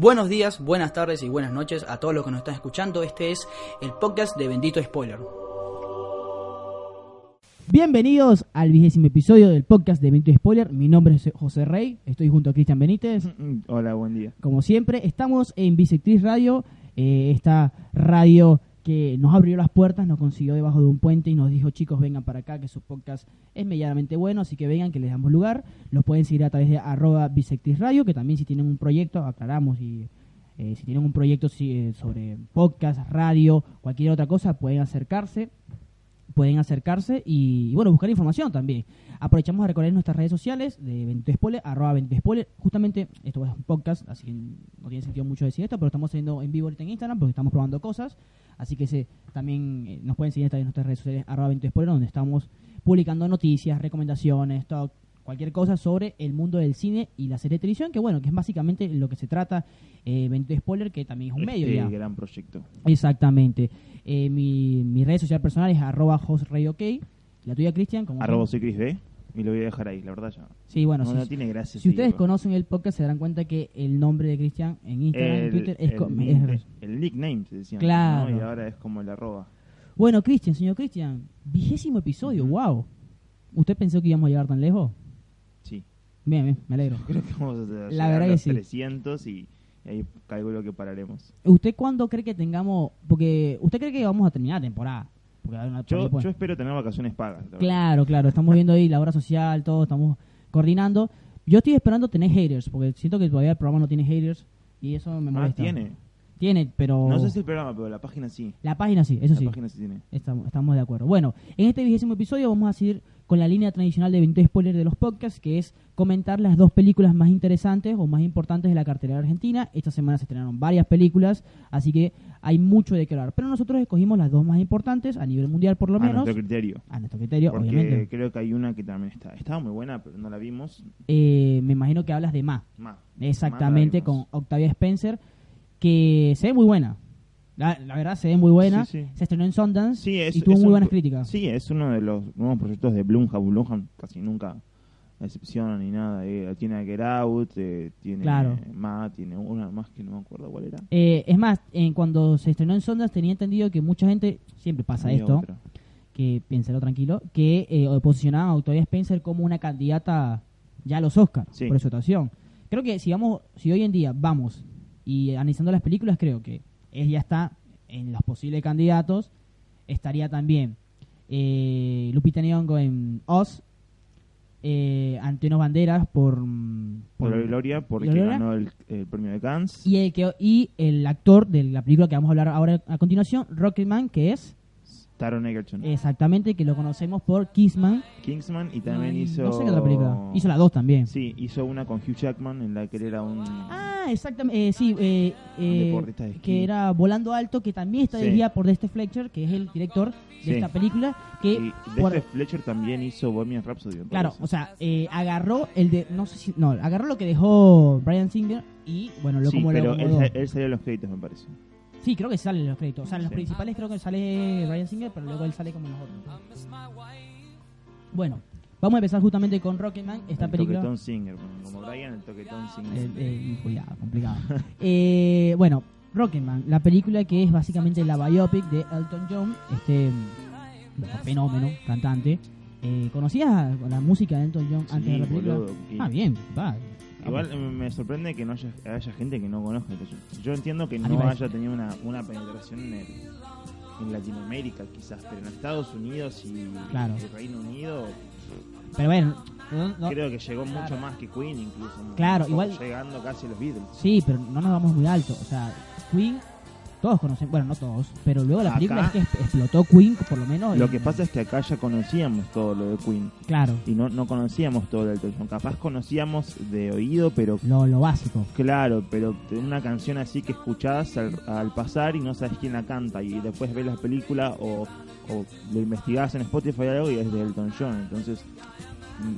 Buenos días, buenas tardes y buenas noches a todos los que nos están escuchando. Este es el podcast de Bendito Spoiler. Bienvenidos al vigésimo episodio del podcast de Bendito Spoiler. Mi nombre es José Rey, estoy junto a Cristian Benítez. Hola, buen día. Como siempre, estamos en Bisectriz Radio, eh, esta radio que nos abrió las puertas, nos consiguió debajo de un puente y nos dijo, chicos, vengan para acá, que su podcast es medianamente bueno, así que vengan, que les damos lugar. Los pueden seguir a través de arroba Bisectriz Radio, que también si tienen un proyecto, aclaramos, y eh, si tienen un proyecto eh, sobre podcast, radio, cualquier otra cosa, pueden acercarse pueden acercarse y, bueno, buscar información también. Aprovechamos a recordar nuestras redes sociales de Bendito Spoiler, arroba Bendito Spoiler. Justamente, esto es un podcast, así que no tiene sentido mucho decir esto, pero estamos haciendo en vivo ahorita en Instagram porque estamos probando cosas. Así que se, también eh, nos pueden seguir en nuestras redes sociales, arroba Bendito Spoiler, donde estamos publicando noticias, recomendaciones, todo, cualquier cosa sobre el mundo del cine y la serie de televisión, que bueno, que es básicamente lo que se trata eh, Bendito Spoiler, que también es un medio este ya. gran proyecto. Exactamente. Eh, mi, mi red social personal es arroba hostRayOK. La tuya, Cristian, como Arroba soy Chris B. Y lo voy a dejar ahí, la verdad ya. Sí, bueno, no, si, no tiene gracia. si ustedes seguirlo. conocen el podcast se darán cuenta que el nombre de Cristian en Instagram y el, Twitter es, el es- el nickname, se decía. Claro. ¿no? Y ahora es como el arroba. Bueno, Cristian, señor Cristian, vigésimo episodio, wow. ¿Usted pensó que íbamos a llegar tan lejos? Bien, bien, me alegro. Creo que vamos a llegar La a verdad que los sí. 300 y, y ahí calculo que pararemos. ¿Usted cuándo cree que tengamos...? Porque usted cree que vamos a terminar la temporada. Porque hay una- por ahí Yo, espero tener vacaciones pagas. la. Claro, claro, estamos viendo ahí la obra social, todo, estamos coordinando. Yo estoy esperando tener haters, porque siento que todavía el programa no tiene haters y eso me Ah, molesta. tiene. Tiene, pero No sé si el programa, pero la página sí. la página sí, eso la sí. página sí tiene. Estamos, estamos de acuerdo. Bueno, en este vigésimo episodio vamos a seguir con la línea tradicional de 20 spoilers de los podcasts, que es comentar las dos películas más interesantes o más importantes de la cartelera argentina. Esta semana se estrenaron varias películas, así que hay mucho de qué hablar. Pero nosotros escogimos las dos más importantes a nivel mundial, por lo a menos, nuestro criterio. a nuestro criterio, Porque obviamente. creo que hay una que también está. Estaba muy buena, pero no la vimos. Eh, me imagino que hablas de Ma. Más. Exactamente, con Octavia Spencer, que se ve muy buena. La, la verdad, se ve muy buena. Sí, sí. Se estrenó en Sundance Sí, es, y tuvo muy un buenas críticas. Sí, es uno de los nuevos proyectos de Blumhouse. Blumhouse casi nunca decepciona ni nada. eh, tiene a Get Out, eh, tiene Claro. más, tiene una más que no me acuerdo cuál era. Eh, es más, cuando se estrenó en Sundance tenía entendido que mucha gente, siempre pasa Había esto, otra. que piénselo tranquilo, que eh, posicionaban a Octavia Spencer como una candidata ya a los Oscars Sí. por su actuación. Creo que si vamos, si hoy en día vamos y analizando las películas, creo que ella está en los posibles candidatos. Estaría también eh, Lupita Nyong'o en Oz, eh, Antonio Banderas por, mm, Por la Gloria, porque Gloria. ganó el, el premio de Cannes. y el que y el actor de la película que vamos a hablar ahora a continuación, Rocketman, que es Taron Egerton. exactamente que lo conocemos por Kingsman. Kingsman y también hizo. no sé qué otra película. Hizo la dos también. Sí, hizo una con Hugh Jackman en la que él era un. Ah, exactamente. eh, sí, eh, eh, que era Volando Alto, que también está Sí. dirigida por Dexter Fletcher, que es el director de Sí. esta película. Que y por- Fletcher también hizo Bohemian Rhapsody. Claro, o sea, eh, agarró el de, no sé si, no, agarró lo que dejó Brian Singer y, bueno, lo sí, como pero lo él, él salió en los créditos, me parece. Sí, creo que salen los créditos. O sea, en los Sí. principales creo que sale Ryan Singer, pero luego él sale como en los otros. Bueno, vamos a empezar justamente con Rocketman, esta el película. toquetón Singer, como Brian, el toquetón Singer. Eh, cuidado, complicado. Eh, bueno, Rocketman, la película que es básicamente la biopic de Elton John, este fenómeno, cantante. Eh, ¿Conocías la música de Elton John antes de la película? boludo, Ah, bien, va. Igual eh, me sorprende que no haya, haya gente que no conozca. John. Yo entiendo que no haya tenido una, una penetración en, el- en Latinoamérica, quizás, pero en Estados Unidos y, Claro. y Reino Unido, Pero bueno, no- no- creo que llegó Claro. mucho más que Queen, incluso. Claro, igual- Llegando casi a los Beatles. sí, pero no nos vamos muy alto. O sea, Queen, todos conocen, bueno, no todos, pero luego la película es que explotó Queen, por lo menos. Lo en- que pasa es que acá ya conocíamos todo lo de Queen Claro, y no, no conocíamos todo lo de Elton John. Capaz conocíamos de oído, pero lo, lo básico. Claro, pero una canción así que escuchás al, al pasar y no sabes quién la canta y después ves la película o, o lo investigás en Spotify o algo y es de Elton John. Entonces,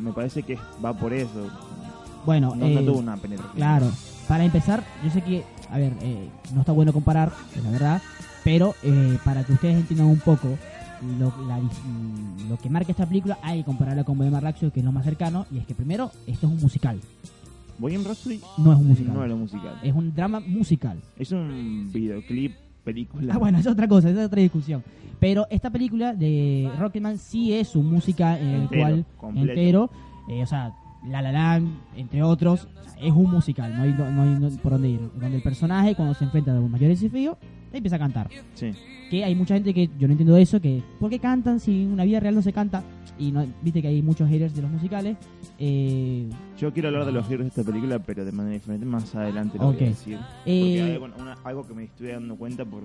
me parece que va por eso. Bueno, No, no eh, tuvo una penetración. Claro, para empezar, yo sé que, a ver, eh, no está bueno comparar, la verdad, pero eh, para que ustedes entiendan un poco lo, la dis- lo que marca esta película, hay que compararla con Bohemian Rhapsody, que es lo más cercano, y es que primero, esto es un musical. Bohemian Rhapsody No es un musical. no era un musical. Es un drama musical. Es un videoclip, película. Ah, bueno, es otra cosa, es otra discusión. Pero esta película de Rocketman sí es un música en el Entero, cual completo. entero, eh, o sea, La La Land, entre otros, o sea, es un musical, no hay, no hay por dónde ir. Donde el personaje cuando se enfrenta a los mayores desafíos empieza a cantar. Sí. Que hay mucha gente que yo no entiendo eso, que ¿por qué cantan si en una vida real no se canta? Y no, viste que hay muchos haters de los musicales. Eh, Yo quiero hablar de los giros de esta película, pero de manera diferente. Más adelante lo voy a decir. Porque eh, hay bueno, una- algo que me estoy dando cuenta por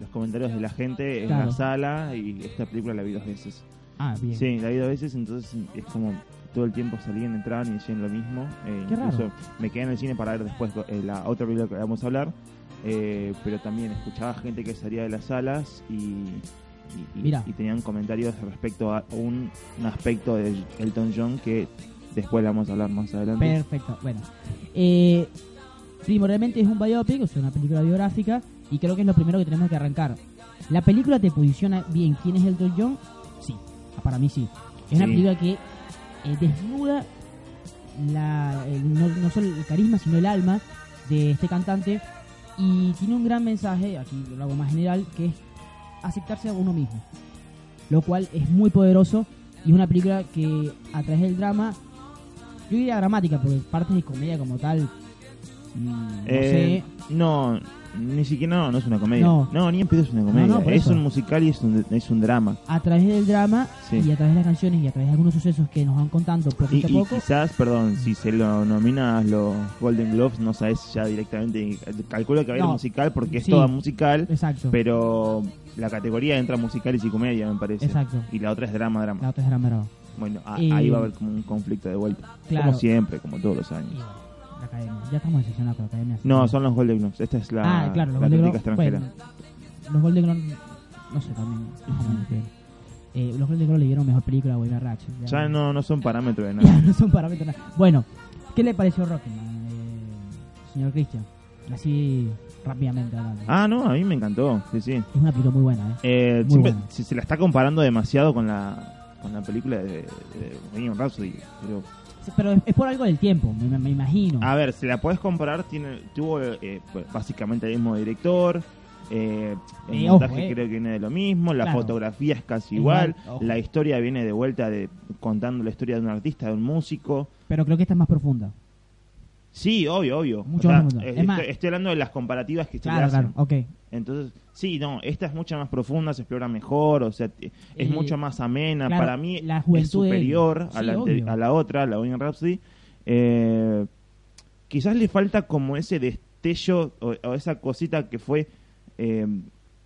los comentarios de la gente en Claro. la sala y esta película la vi dos veces. ah, bien. Sí, la vi dos veces, entonces es como todo el tiempo salían, entraban y decían lo mismo. Eh, Qué raro. incluso me quedé en el cine para ver después eh, la otra película que vamos a hablar, eh, pero también escuchaba gente que salía de las salas y, y- y- tenían comentarios respecto a un, un aspecto de Elton John que después le vamos a hablar más adelante. Perfecto, bueno. Eh, primordialmente es un biopic, o sea, una película biográfica, y creo que es lo primero que tenemos que arrancar. ¿La película te posiciona bien quién es Elton John? Sí, para mí sí. Es una película que eh, desnuda la, el- no, no solo el carisma, sino el alma de este cantante, y tiene un gran mensaje, aquí lo hago más general, que es aceptarse a uno mismo. Lo cual es muy poderoso y es una película que a través del drama yo diría dramática, porque partes de comedia como tal. mm, no Eh, sé. no, ni siquiera no, no es una comedia. No. No, ni en pedo es una comedia. no, es eso. un musical y es un, es un drama. A través del drama Sí. y a través de las canciones y a través de algunos sucesos que nos van contando poquito y a poco. quizás, perdón, si se lo nomina a los Golden Globes, no sabes ya directamente. Calculo que va a ir musical porque es toda musical, Exacto. pero la categoría entra musicales y comedia, me parece. Exacto. Y la otra es drama, drama. La otra es drama bravo. Bueno, a- Eh, ahí va a haber como un conflicto de vuelta. Claro. Como siempre, como todos los años. Academia. Ya estamos con la academia. No, son los Golden Globes. Esta es la, ah, claro, los la Golden Globes. extranjera. Los Golden Globes. No sé, también. Eh, los Golden Globes le dieron mejor película a Bohemian Rhapsody. Ya no, no son parámetros de nada. no son parámetros. nada. Bueno, ¿qué le pareció Rocketman, eh, señor Cristian? Así rápidamente hablando. Ah, no, a mí me encantó. Sí, sí. Es una película muy buena, ¿eh? Eh, Muy siempre- buena. si se la está comparando demasiado con la, con la película de, de Bohemian Rhapsody. Pero, Pero es, por algo del tiempo, me, me imagino. a ver, si la puedes comparar, tiene, tuvo eh, pues, básicamente el mismo director. eh, el Eh, montaje ojo, creo que viene de lo mismo, la Claro. fotografía es casi Igual, la historia viene de vuelta de contando la historia de un artista, de un músico. Pero creo que esta es más profunda. Sí, obvio, obvio. Mucho O sea, más eh, Es más- estoy, estoy hablando de las comparativas que se le Claro, hacen. claro, ok. Entonces, sí, no, esta es mucho más profunda, se explora mejor, o sea, es Eh, mucho más amena. claro, Para mí la es superior a, la, a la otra, la Bohemian Rhapsody. Eh, quizás le falta como ese destello o, o esa cosita que fue eh,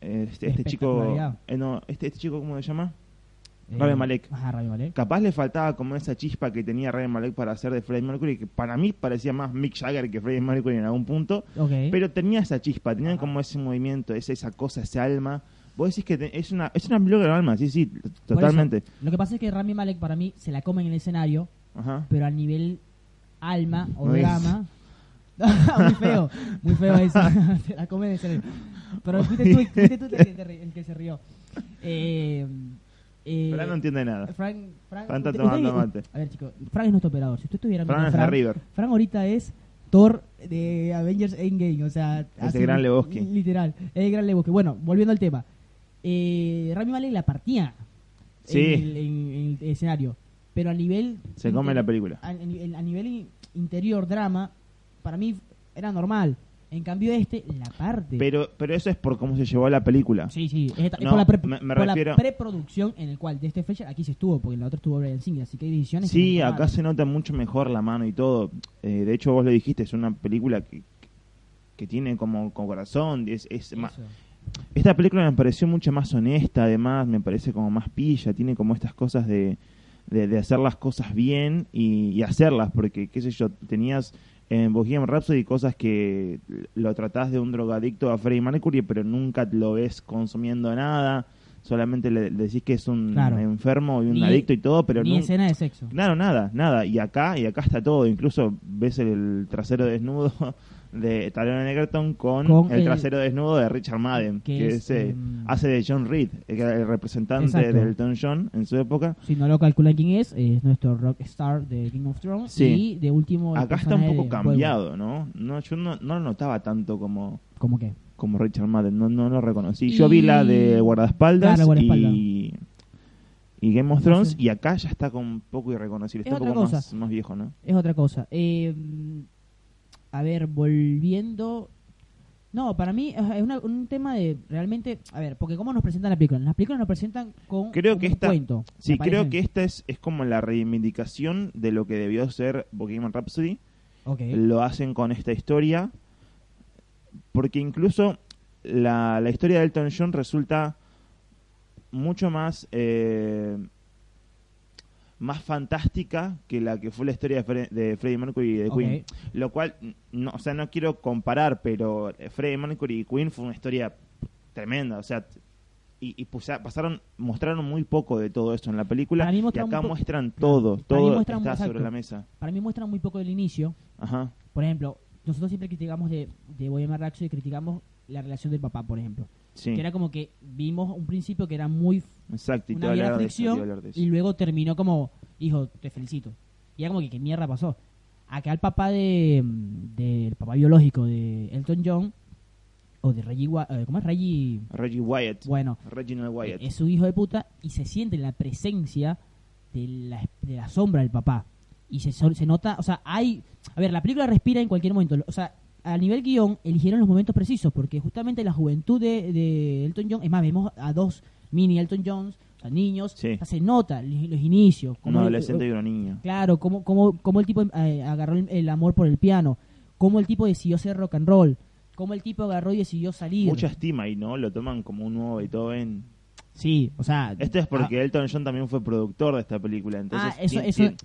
este, este chico, eh, no, este, este chico, ¿cómo se llama? Eh, Rami Malek. Ajá, Rami Malek. Capaz le faltaba como esa chispa que tenía Ryan Malek para hacer de Freddie Mercury, que para mí parecía más Mick Jagger que Freddie Mercury en algún punto. Ok. Pero tenía esa chispa, tenían como ese movimiento, esa, esa cosa, ese alma. Vos decís que te- es una es una de alma, sí, sí, totalmente. eso, lo que pasa es que Rami Malek para mí se la come en el escenario, Ajá. pero a nivel alma o No drama. muy feo, muy feo eso. se la come en el escenario. Pero fuiste tú, fuiste tú el, que, te el que se rió. Eh, eh, Fran no entiende nada. Frank, Frank, Fran está usted- tomando usted- mate. A ver, chicos, Frank es nuestro operador. Si usted estuviera Fran viendo es de River. Frank ahorita es Thor de Avengers Endgame, o sea, así, gran Lebowski. Literal, es el gran Lebowski. Bueno, volviendo al tema. Eh, Rami Malek la partía Sí. en, el, en- en el escenario, pero a nivel Se come la película. a, a nivel- a nivel in- interior drama, para mí era normal. En cambio este la parte. Pero pero eso es por cómo se llevó la película. Sí, sí, es, No, por, la, pre- me- me por la refiero- preproducción en el cual de este Fletcher aquí se estuvo, porque en la otra estuvo Brian Singer, así que hay decisiones. Sí, acá se nota mucho mejor la mano y todo. Eh, de hecho, vos lo dijiste, es una película que, que tiene como, como corazón. Es, es Eso. Esta película me pareció mucho más honesta, además, me parece como más pilla, tiene como estas cosas de, de, de hacer las cosas bien y, y hacerlas, porque, qué sé yo, tenías en Bohemian Rhapsody cosas que lo tratás de un drogadicto a Freddie Mercury, pero nunca lo ves consumiendo nada, solamente le, decís que es un Claro. enfermo y un Ni- adicto y todo, pero Ni nun- escena de sexo. Claro, nada, nada. Y acá, y acá está todo. Incluso ves el trasero desnudo de Taron Egerton con, Con el, el- trasero desnudo de Richard Madden, que que, es, eh, em, hace de John Reed, que era el representante Exacto. de Elton John en su época. Si no lo calculan quién es, es nuestro rockstar de King of Thrones. Sí. Y de último. el Acá está un poco cambiado, ¿no? no Yo no, no lo notaba tanto como. ¿Cómo que? como Richard Madden, no, no lo reconocí. Yo vi la de guardaespaldas Claro, guardaespaldas. y, y Game of No Thrones, sé. y acá ya está como un poco irreconocible, Es está un poco más, más viejo, ¿no? Es otra cosa. Eh, a ver, volviendo. No, para mí es una- un tema de realmente. A ver, porque ¿cómo nos presentan la película? Las películas nos presentan con Creo que un esta- cuento. Sí, ¿me creo que esta es, es como la reivindicación de lo que debió ser Bohemian Rhapsody. Lo hacen con esta historia. Porque incluso la, la historia de Elton John resulta mucho más eh, más fantástica que la que fue la historia de, Fre- de Freddie Mercury y de. Queen. Lo cual, no, o sea, no quiero comparar, pero Freddie Mercury y Queen fue una historia tremenda. O sea, y, y pusa- pasaron, mostraron muy poco de todo esto en la película. Y muestran acá muestran todo, todo muestran- está sobre la mesa. Para mí muestra muy poco del inicio. Ajá. Por ejemplo, nosotros siempre criticamos de, de Bohemian Rhapsody, criticamos la relación del papá, por ejemplo. Sí, Que era como que vimos un principio que era muy exacto. Y una de eso, te fricción hablar de eso. y luego terminó como, hijo, te felicito. Y era como que, ¿qué mierda pasó? Acá el papá de del papá biológico de Elton John, o de Reggie, eh, ¿cómo es? Reggie, Reggie Wyatt. bueno, Reginald Wyatt. es un hijo de puta y se siente en la presencia de la, de la sombra del papá. Y se, se nota, o sea, hay... A ver, la película respira en cualquier momento. O sea, a nivel guion, eligieron los momentos precisos, porque justamente la juventud de, de Elton John, es más, vemos a dos mini Elton Johns, o sea, niños, Sí. o sea, se nota los, inicios. Un cómo- adolescente y un niño. Claro, cómo, cómo, cómo el tipo eh, agarró el, el amor por el piano, cómo el tipo decidió hacer rock and roll, cómo el tipo agarró y decidió salir. Mucha estima ahí, ¿no? Lo toman como un nuevo Beethoven. Sí, o sea... Esto es ah, porque Elton John también fue productor de esta película, entonces Ah, eso-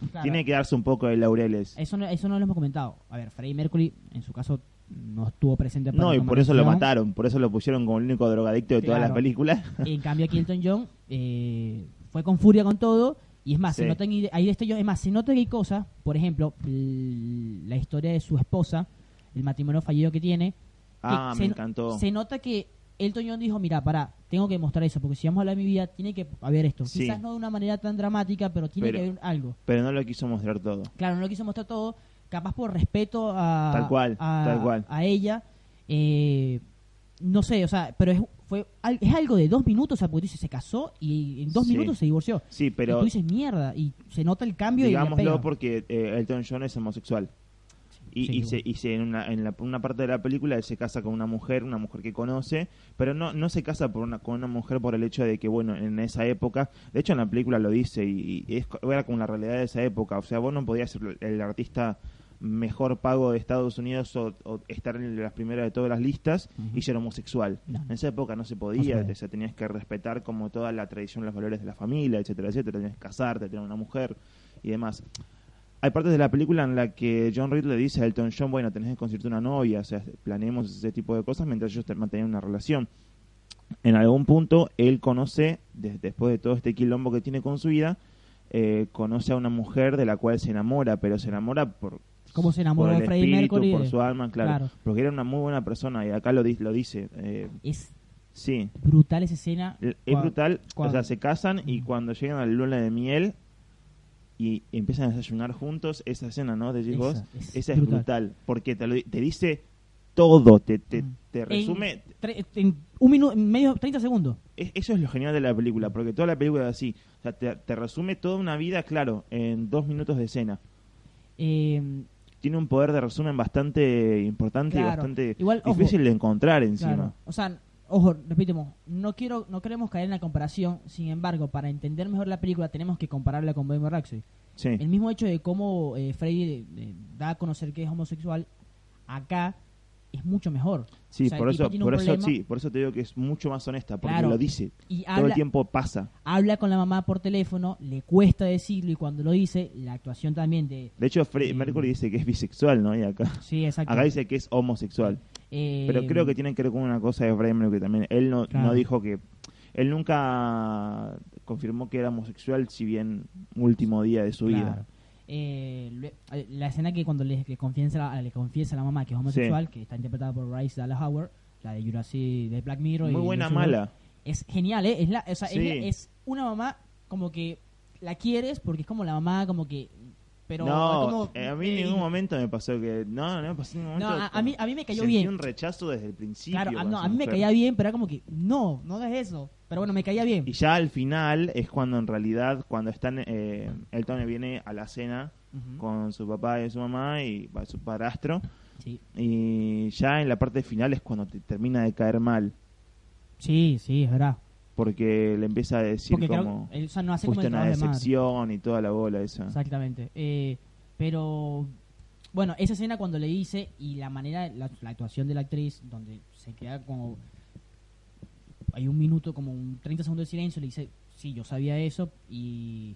claro. tiene que darse un poco de laureles. Eso no, eso no lo hemos comentado. A ver, Freddie Mercury, en su caso, no estuvo presente para No, y por eso lo mataron, por eso lo pusieron como el único drogadicto de todas las películas. En cambio, aquí Elton John eh, fue con furia con todo. Y es más, se nota en- ahí destello- es más, se nota que hay cosas, por ejemplo, la historia de su esposa, el matrimonio fallido que tiene. que Ah, se, me encantó. Se nota que Elton John dijo, mira, pará, tengo que mostrar eso, porque si vamos a hablar de mi vida, tiene que haber esto. Sí. Quizás no de una manera tan dramática, pero tiene Pero- que haber algo. Pero no lo quiso mostrar todo. Claro, no lo quiso mostrar todo, capaz por respeto a, Tal cual, a, tal cual. a ella. eh, no sé, o sea, pero es, fue, es algo de dos minutos, o sea, porque tú dices, se casó y en dos Sí. minutos se divorció. Sí, y pero tú dices, mierda, y se nota el cambio y digámoslo pega. porque eh, Elton John es homosexual. Y, Sí, y se, y se- en, una, en la- una parte de la película él se casa con una mujer, una mujer que conoce, pero no, no se casa por una, con una mujer por el hecho de que, bueno, en esa época, de hecho en la película lo dice, y, y es, era como la realidad de esa época, o sea, vos no podías ser el artista mejor pago de Estados Unidos o, o estar en las primeras de todas las listas y ser homosexual. No. En esa época no se podía, No se o sea, tenías que respetar como toda la tradición, los valores de la familia, etcétera, etcétera, tenías que casarte, tener una mujer y demás. Hay partes de la película en la que John Reed le dice a Elton John, bueno, tenés que conseguirte una novia, o sea, planeemos ese tipo de cosas mientras ellos te- mantenían una relación. En algún punto, él conoce, de- después de todo este quilombo que tiene con su vida, eh, conoce a una mujer de la cual se enamora, pero se enamora por, ¿Cómo se por enamoró el de Freddie espíritu, Mercury? por su alma, claro, Claro. Porque era una muy buena persona y acá lo, di- lo dice. eh, Es sí, brutal esa escena. es Cuando- brutal. O sea, se casan y cuando llegan a la luna de miel y empiezan a desayunar juntos, esa escena, ¿no? De Esa vos, es esa es brutal. brutal. Porque te, lo te dice todo, te, te, Mm. te resume. En, en un minuto, medio, 30 segundos. Es- eso es lo genial de la película, porque toda la película es así. O sea, te, te resume toda una vida, claro, en dos minutos de escena. Eh, Tiene un poder de resumen bastante importante y bastante Igual, ojo. difícil de encontrar encima. Claro. O sea, ojo, repetimos, no quiero, no queremos caer en la comparación. Sin embargo, para entender mejor la película tenemos que compararla con Bohemian Rhapsody. Sí. El mismo hecho de cómo eh, Freddy eh, da a conocer que es homosexual, acá es mucho mejor. Sí, O sea, por eso, por eso, problema sí, por eso te digo que es mucho más honesta, porque Claro. lo dice. Y Todo el tiempo pasa. habla con la mamá por teléfono, le cuesta decirlo y cuando lo dice, la actuación también de... De hecho. Mercury dice que es bisexual, ¿no? Y acá, Sí, exacto. acá dice que es homosexual. Eh, Pero creo que tiene que ver con una cosa de Freddie Mercury también. Él no, Claro. no dijo que... Él nunca confirmó que era homosexual, si bien último día de su claro. vida. Eh, eh, la escena que cuando le, le confiesa, le confiesa a la mamá que es homosexual, que está interpretada por Bryce Dallas Howard, la de Jurassic, de Black Mirror. Muy y buena Jurassic World, mala. Es genial, ¿eh? Es, la, o sea, es Sí. la- es una mamá como que la quieres porque es como la mamá como que... Pero no, como, eh, a mí en eh, ningún momento me pasó que. No, no me pasó en ningún No, momento. a, a mí, a mí me cayó Sentí bien. un rechazo desde el principio. Claro, a, no, mí me caía bien, pero era como que, no, no hagas eso. Pero bueno, me caía bien. Y ya al final es cuando en realidad, cuando están. Eh, Elton viene a la cena con su papá y su mamá y su padrastro. Sí. Y ya en la parte final es cuando te termina de caer mal. sí, sí, es verdad. Porque le empieza a decir Porque como. que él, o sea, no hace como Fuiste el una de decepción y toda la bola esa. Exactamente. Eh, pero, bueno, esa escena cuando le dice y la manera, la, la actuación de la actriz, donde se queda como. Hay un minuto, como un 30 segundos de silencio, le dice, sí, yo sabía eso y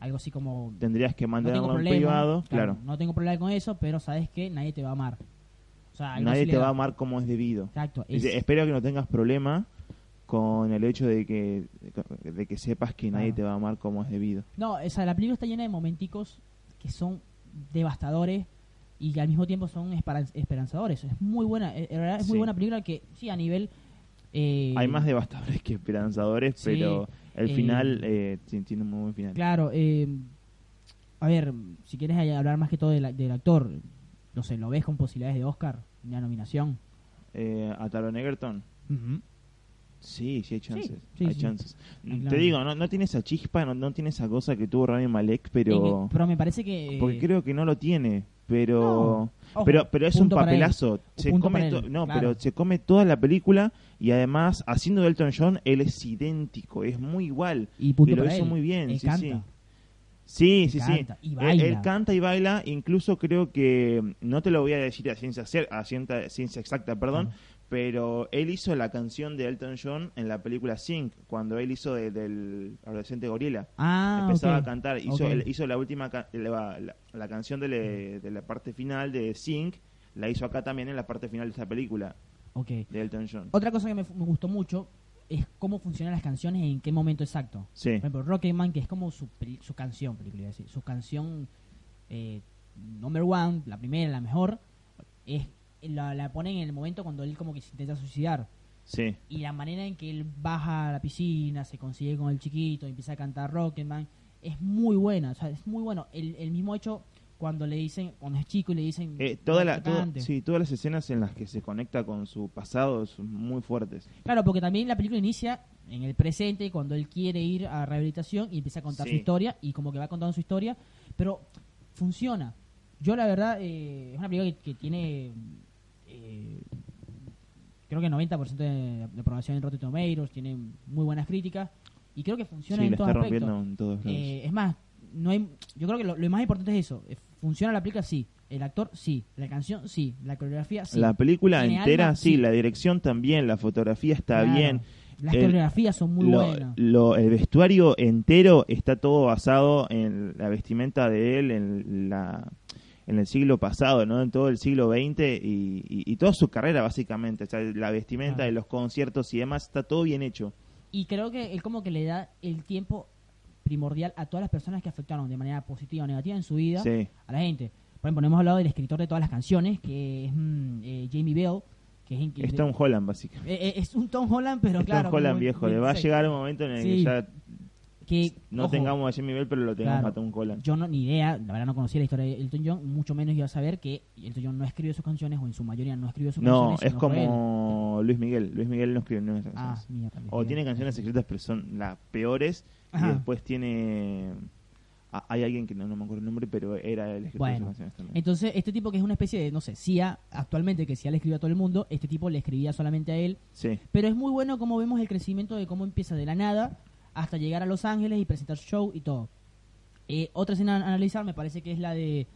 algo así como. Tendrías que No en problema. privado. Claro. No tengo problema con eso, pero sabes que nadie te va a amar. O sea, Nadie te va a amar como es debido. Exacto. es- espero que no tengas problema con el hecho de que de que sepas que nadie te va a amar como es debido. No, o sea, la película está llena de momenticos que son devastadores y que al mismo tiempo son esperan- esperanzadores. Es muy buena, eh, en realidad es muy buena película que sí a nivel eh, Hay más devastadores que esperanzadores, Sí, pero el eh, final eh, tiene un muy buen final. Claro, eh, a ver, si quieres hablar más que todo del, del actor, no sé, ¿lo ves con posibilidades de Oscar? Una nominación. A Taron Egerton, Ujú. Sí, sí hay chances. sí, hay sí. chances. Ah, Te claro. digo, no, no tiene esa chispa, no, no tiene esa cosa que tuvo Rami Malek, pero pero me parece que... porque creo que no lo tiene, pero No, ojo, pero pero es un papelazo. Se come él, no, claro. pero se come toda la película y además haciendo de Elton John él es idéntico, es muy igual. Y, punto y lo hizo él. muy bien, Él sí, canta. sí. Sí, sí, canta sí. y Él- canta y baila, incluso creo que, no te lo voy a decir a ciencia, a ciencia, ciencia exacta, perdón, Claro. Pero él hizo la canción de Elton John en la película Sing, cuando él hizo de- del adolescente gorila. Ah, Empezaba a cantar, hizo, Ok. el- hizo la última, la, la- la canción de, le- de la parte final de Sing, la hizo acá también en la parte final de esta película de Elton John. Otra cosa que me, me gustó mucho es cómo funcionan las canciones y en qué momento exacto. Sí, Por ejemplo, Rocketman, que es como su, su canción, película, decir, su canción eh, number one, la primera, la mejor, es la, la ponen en el momento cuando él como que se intenta suicidar. sí. Y la manera en que él baja a la piscina, se consigue con el chiquito, empieza a cantar Rocketman, es muy buena, o sea, es muy bueno. El, el mismo hecho cuando le dicen, cuando es chico y le dicen... Eh, toda "No, la, que todo- cante". sí, todas las escenas en las que se conecta con su pasado son muy fuertes. Claro, porque también la película inicia en el presente cuando él quiere ir a rehabilitación y empieza a contar Sí. su historia y como que va contando su historia, pero funciona. Yo la verdad eh, es una película que, que tiene eh, creo que 90% de, de aprobación en Rotten Tomatoes, tiene muy buenas críticas y creo que funciona Sí, en en todos lados. Eh, es más, no hay, yo creo que lo, lo más importante es eso. eh, Funciona la película, sí. El actor, sí. La canción, sí. La coreografía, sí. La película ¿Tiene entera, alma? sí, Sí. la dirección también, la fotografía está Claro. bien. Las el- coreografías son muy lo- buenas. lo- el vestuario entero está todo basado en la vestimenta de él en la en el siglo pasado, ¿no? En todo el siglo XX y, y- y toda su carrera básicamente, o sea, la vestimenta de los conciertos y demás está todo bien hecho. Y creo que él como que le da el tiempo primordial a todas las personas que afectaron de manera positiva o negativa en su vida Sí, a la gente. Por ejemplo, hemos hablado del escritor de todas las canciones, que es mm, eh, Jamie Bell, que es, increíble. es Tom Holland básicamente. Eh, eh, es un Tom Holland, pero es claro. Tom Holland viejo, le va a 26. llegar un momento en el que ya que, no ojo, tengamos Jimmy Bell, pero lo tengamos Claro. a Tom Holland. Yo no, ni idea, la verdad no conocía la historia de Elton John, mucho menos iba a saber que Elton John no escribió sus canciones, o en su mayoría no escribió sus No, canciones. es fue él. como Luis Miguel. Luis Miguel no escribe nuevas Ah, canciones. mierda. O tiene canciones secretas, pero son las peores. Ajá. Y después tiene. ah, Hay alguien que no, no me acuerdo el nombre, pero era el escritor de sus canciones también. Entonces, este tipo que es una especie de, no sé, CIA, actualmente que CIA le escribió a todo el mundo, este tipo le escribía solamente a él. Sí, Pero es muy bueno como vemos el crecimiento de cómo empieza de la nada hasta llegar a Los Ángeles y presentar su show y todo. Eh, otra escena a analizar me parece que es la de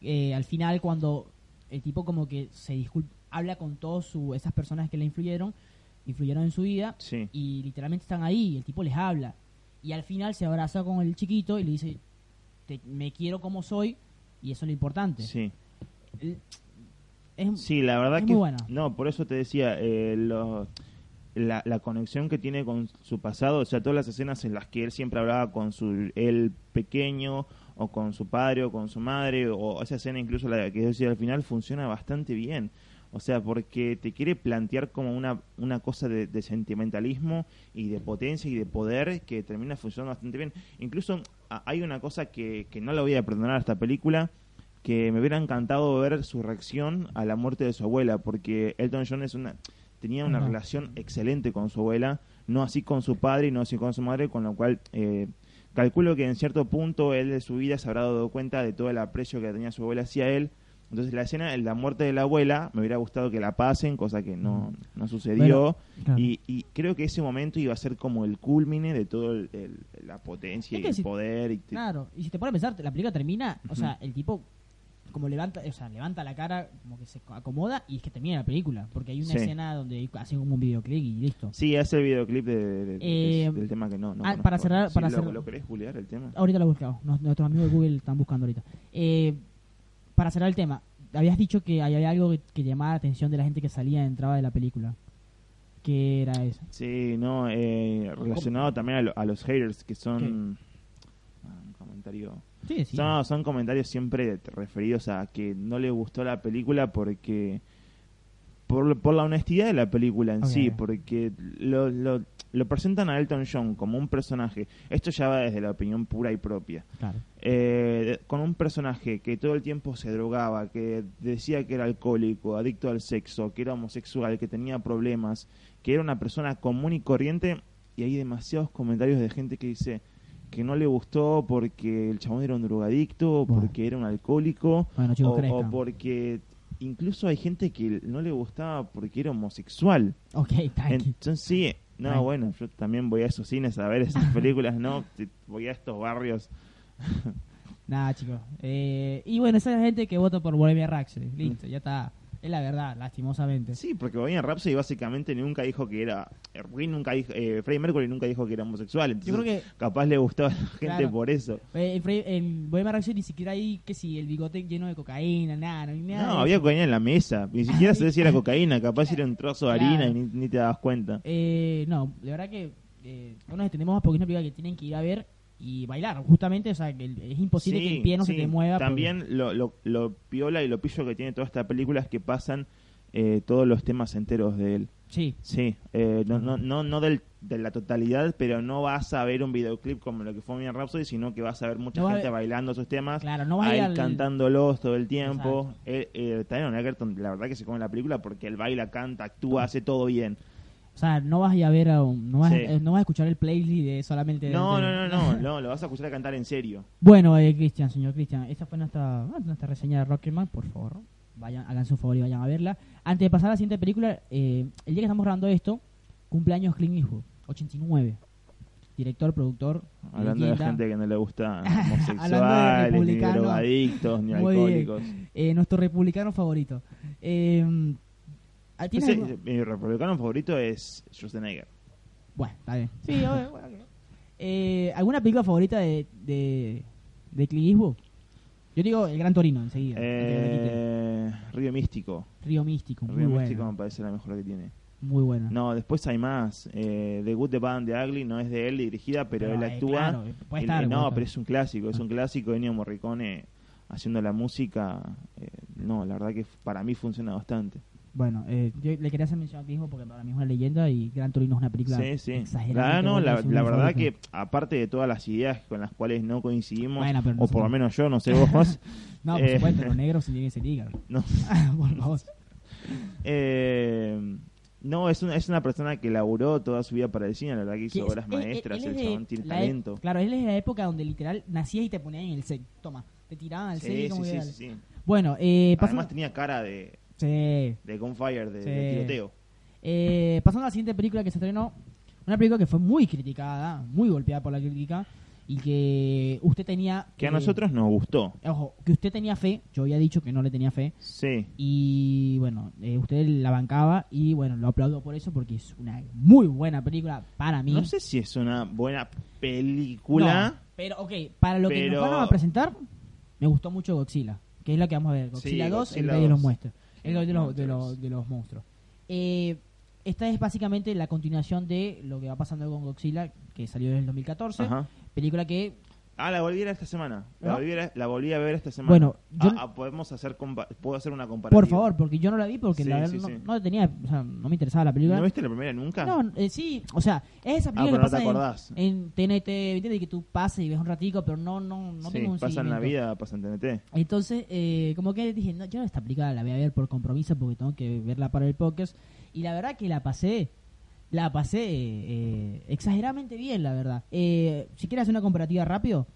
eh, al final cuando el tipo como que se disculpa, habla con todas esas personas que le influyeron, influyeron en su vida sí. y literalmente están ahí, el tipo les habla. Y al final se abraza con el chiquito y le dice, "Te- me quiero como soy y eso es lo importante. Sí. El- es- Sí, la verdad Es que. muy buena. No, por eso te decía, eh, lo- la, la conexión que tiene con su pasado, o sea, todas las escenas en las que él siempre hablaba con su él pequeño o con su padre o con su madre, o esa escena incluso la que decía al final funciona bastante bien. O sea, porque te quiere plantear como una, una cosa de, sentimentalismo y de potencia y de poder que termina funcionando bastante bien. Incluso hay una cosa que, que no la voy a perdonar a esta película, que me hubiera encantado ver su reacción a la muerte de su abuela, porque Elton John es una, tenía una relación excelente con su abuela, no así con su padre y no así con su madre, con lo cual eh, calculo que en cierto punto él de su vida se habrá dado cuenta de todo el aprecio que tenía su abuela hacia él. Entonces la escena, la muerte de la abuela, me hubiera gustado que la pasen, cosa que no, no sucedió. Claro. Y, y creo que ese momento iba a ser como el culmine de toda la potencia Es y el si- poder. Y te- Claro, y si te pones a pensar, la película termina, o sea, el tipo como levanta, o sea, levanta la cara, como que se acomoda y es que termina la película, porque hay una Sí. escena donde hacen como un videoclip y listo. Sí, hace el videoclip de, de- de- Eh, del tema que no, no ah, para cerrar- Sí, para lo, cerrar- ¿Lo querés googlear el tema? Ahorita lo he buscado, nuestros amigos de Google están buscando ahorita. Eh, para cerrar el tema, habías dicho que había algo que, que llamaba la atención de la gente que salía y entraba de la película. ¿Qué era eso? Sí, no, eh, relacionado también a, lo- a los haters, que son... Ah, un comentario... Sí, sí. Son, son comentarios siempre referidos a que no le gustó la película porque... Por, por la honestidad de la película en sí, porque lo, lo, lo presentan a Elton John como un personaje. Esto ya va desde la opinión pura y propia. Claro. eh, con un personaje que todo el tiempo se drogaba, que decía que era alcohólico, adicto al sexo, que era homosexual, que tenía problemas, que era una persona común y corriente, y hay demasiados comentarios de gente que dice que no le gustó porque el chabón era un drogadicto, Bueno. porque era un alcohólico, Bueno, chicos, o, o porque incluso hay gente que no le gustaba porque era homosexual. Ok, tranqui. Entonces sí, no, bueno, yo también voy a esos cines a ver esas películas, ¿no? Voy a estos barrios Nada, chicos. Eh, y bueno, esa es la gente que vota por Bohemian Rhapsody. Listo, ya está. Es la verdad, lastimosamente. Sí, porque Bohemian Rhapsody básicamente nunca dijo que era. nunca dijo, eh, Freddie Mercury nunca dijo que era homosexual. Entonces, Yo creo que capaz le gustaba a la gente Claro. por eso. eh, el, Bohemian Rhapsody ni siquiera hay que si el bigote lleno de cocaína, nada, no hay nada. No, había cocaína en la mesa. Ni siquiera se decía era cocaína. Capaz era un trozo de Claro. harina y ni, ni te dabas cuenta. Eh, no, la verdad que eh, no nos extendemos más porque es una película que tienen que ir a ver y bailar, justamente, o sea, que es imposible Sí, que el pie no sí. se te mueva. porque- También lo, lo, lo piola y lo pillo que tiene toda esta película es que pasan eh, todos los temas enteros de él. Sí, Sí, eh, no, no, no, no del, de la totalidad, pero no vas a ver un videoclip como lo que fue Bohemian Rhapsody, sino que vas a ver mucha No va a gente bailando sus temas, claro, no vas a él al... cantándolos todo el tiempo. Eh, eh, Taron Egerton, la verdad que se come la película porque él baila, canta, actúa, hace todo bien. O sea, no vas a ir a ver, a un- no, vas, Sí. eh, no vas a escuchar el playlist de solamente... de- No, de- no, no, no, no, lo vas a escuchar a cantar en serio. Bueno, eh, Cristian, señor Cristian, esta fue nuestra, ah, nuestra reseña de Rocketman, por favor. Vayan, hagan su favor y vayan a verla. Antes de pasar a la siguiente película, eh, el día que estamos grabando esto, cumpleaños Clint Eastwood, 89. Director, productor. Hablando de gente que no le gusta homosexuales, ni drogadictos, ni Muy alcohólicos. Eh, nuestro republicano favorito. Eh, ¿ah, mi republicano favorito es Schwarzenegger. Bueno, está bien. Sí, obvio, bueno, ok. Eh, ¿Alguna película favorita de, de, de Clint Eastwood? Yo digo El Gran Torino enseguida. antes que me quiten. Eh, Río Místico. Río Místico, muy Río buena. Místico me parece la mejor que tiene. Muy buena. No, después hay más. Eh, The Good, The Bad and The Ugly no es de él dirigida, pero, él eh, actúa. claro, eh, puede Y- estar, y puede no, estar. pero es un clásico, es Ah. un clásico de Ennio Morricone haciendo la música. eh, no, la verdad que para mí funciona bastante. Bueno, eh, yo le quería hacer mención a mismo porque para mí es una leyenda y Gran Torino es una película Sí, sí. exagerada. La, no, la, la verdad que aparte de todas las ideas con las cuales no coincidimos, Bueno, o por lo menos yo, no sé vos, No, por eh, supuesto, los negros se ser hígado. no, por favor. eh, no es una, es una persona que laburó toda su vida para el cine, la verdad que hizo obras él- él- maestras, el chabón tiene e- talento. Claro, él es de la época donde literal nacías y te ponían en el set. Toma, te tiraban al set y Sí, como sí, sí, sí, sí. Bueno, eh, Además tenía cara de, sí. de Gunfire, de, Sí. de tiroteo. Eh, pasando a la siguiente película que se estrenó, una película que fue muy criticada, muy golpeada por la crítica y que usted tenía... Que a nosotros nos gustó. Ojo, que usted tenía fe, yo había dicho que no le tenía fe, Sí. y bueno, eh, usted la bancaba y bueno, lo aplaudo por eso porque es una muy buena película para mí. No sé si es una buena película. No, pero ok, para lo que nos van a presentar, me gustó mucho Godzilla, que es la que vamos a ver. Godzilla Sí, 2, Godzilla el rey de los 2. El de los, de, los, de los monstruos. Eh, esta es básicamente la continuación de lo que va pasando con Godzilla, que salió en el 2014. Ajá. Película que Ah, la volví a ver esta semana. La, ¿No? volví, a, la volví a ver esta semana. Bueno, yo- Ah, ah, podemos hacer compa- puedo hacer una comparativa. Por favor, porque yo no la vi porque Sí, la verdad sí, no, sí. no tenía, o sea, no me interesaba la película. ¿No viste la primera nunca? No, eh, sí, o sea, es esa Ah, película pero que no te pasa en- acordás. en, TNT, ¿entiendes? Que tú pasas y ves un ratico, pero no, no, no tengo un pasa en la vida, pasa en TNT. Entonces, eh, como que dije, no, yo esta película la voy a ver por compromiso porque tengo que verla para el podcast. Y la verdad que la pasé, la pasé eh, exageradamente bien, la verdad. Eh, si quieres hacer una comparativa rápido,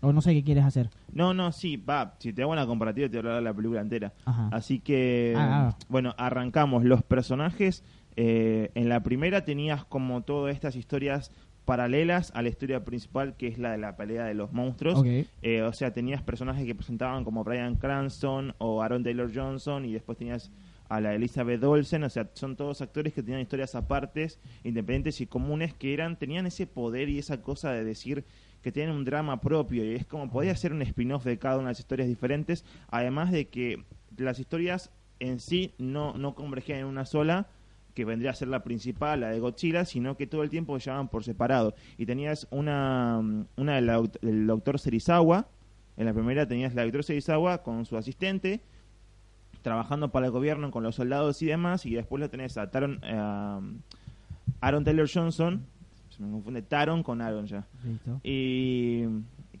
o no sé qué quieres hacer. No, no, sí, va. Si te hago una comparativa, te voy a hablar de la película entera. Ajá. Así que, Ah, ah. bueno, arrancamos. Los personajes, eh, en la primera tenías como todas estas historias paralelas a la historia principal, que es la de la pelea de los monstruos. Eh, o sea, tenías personajes que presentaban como Brian Cranston o Aaron Taylor Johnson y después tenías a la Elizabeth Olsen, o sea, son todos actores que tenían historias apartes, independientes y comunes que eran tenían ese poder y esa cosa de decir que tienen un drama propio y es como podía ser un spin-off de cada una de las historias diferentes, además de que las historias en sí no, no convergían en una sola, que vendría a ser la principal, la de Godzilla, sino que todo el tiempo llevaban por separado. Y tenías una, una del doct- del doctor Serizawa, en la primera tenías la doctor Serizawa con su asistente, trabajando para el gobierno con los soldados y demás, y después lo tenés a Taron, eh, Aaron Taylor Johnson, se me confunde Taron con Aaron ya, Listo. y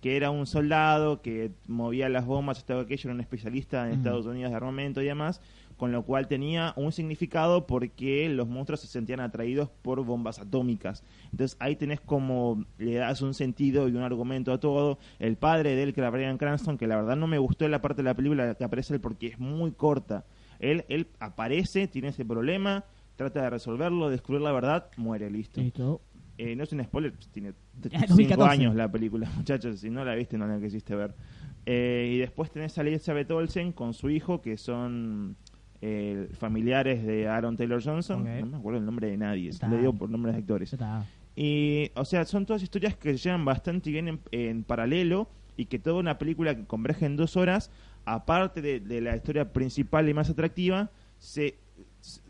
que era un soldado que movía las bombas, estaba aquello, era un especialista en. Estados Unidos de armamento y demás, con lo cual tenía un significado porque los monstruos se sentían atraídos por bombas atómicas. Entonces ahí tenés como le das un sentido y un argumento a todo. El padre de él, que era Brian Cranston, que la verdad no me gustó la parte de la película que aparece él porque es muy corta. Él, él aparece, tiene ese problema, trata de resolverlo, descubrir la verdad, muere, listo. Listo. Eh, no es un spoiler, tiene Ah, 5 2014. años la película, muchachos. Si no la viste, no la quisiste ver. Eh, y después tenés a Elizabeth Olsen con su hijo, que son eh, familiares de Aaron Taylor Johnson. No me acuerdo el nombre de nadie, Está. le digo por nombres de actores. Está. Y, o sea, son todas historias que se llevan bastante bien en, en paralelo y que toda una película que converge en dos horas, aparte de, de la historia principal y más atractiva, se, se-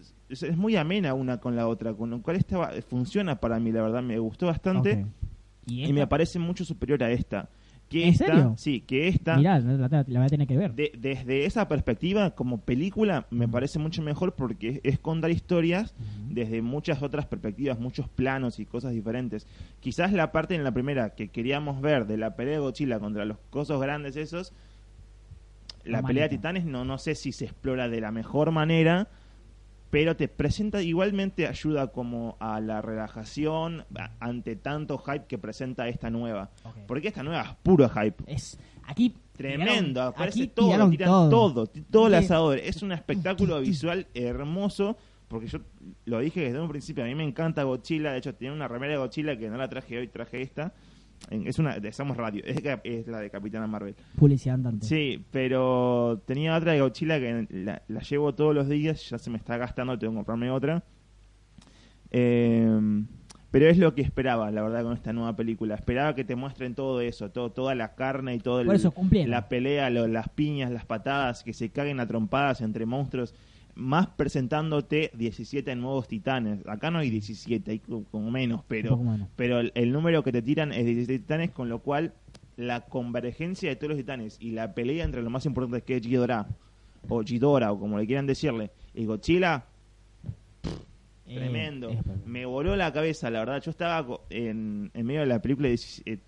es muy amena una con la otra, con lo cual esta funciona para mí, la verdad, me gustó bastante. ¿Y, y me parece mucho superior a esta. Que ¿En esta, serio? Sí, que esta, Mirá, la, la- la voy a tener que ver. de- desde esa perspectiva, como película, me parece mucho mejor porque es, contar historias desde muchas otras perspectivas, muchos planos y cosas diferentes. Quizás la parte en la primera que queríamos ver de la pelea de Godzilla contra los cosos grandes esos, la Normalita. pelea de titanes no, no sé si se explora de la mejor manera, pero te presenta igualmente ayuda como a la relajación ante tanto hype que presenta esta nueva. Ok. Porque esta nueva es puro hype. Es aquí Tremendo, tiraron- aparece aquí todo, tiraron tiran todo, t- todo el asador. Es un espectáculo visual hermoso, porque yo lo dije desde un principio, a mí me encanta Godzilla, de hecho tiene una remera de Godzilla que no la traje hoy, traje esta. Es una de Somos Radio, es, la de Capitana Marvel. Publicidad andante. Sí, pero tenía otra de Godzilla que la, la llevo todos los días, ya se me está gastando, tengo que comprarme otra. Eh, pero es lo que esperaba, la verdad, con esta nueva película. Esperaba que te muestren todo eso, todo, toda la carne y todo el, eso, la pelea, lo- las piñas, las patadas, que se caguen a trompadas entre monstruos, más presentándote 17 nuevos titanes. Acá no hay 17, hay co- como menos, pero, menos. pero el, el número que te tiran es 17 titanes, con lo cual la convergencia de todos los titanes y la pelea entre lo más importante que es Ghidorah, o Ghidorah, o como le quieran decirle, y Godzilla, Eh, tremendo. Me voló la cabeza, la verdad. Yo estaba en, en medio de la película y dec- eh,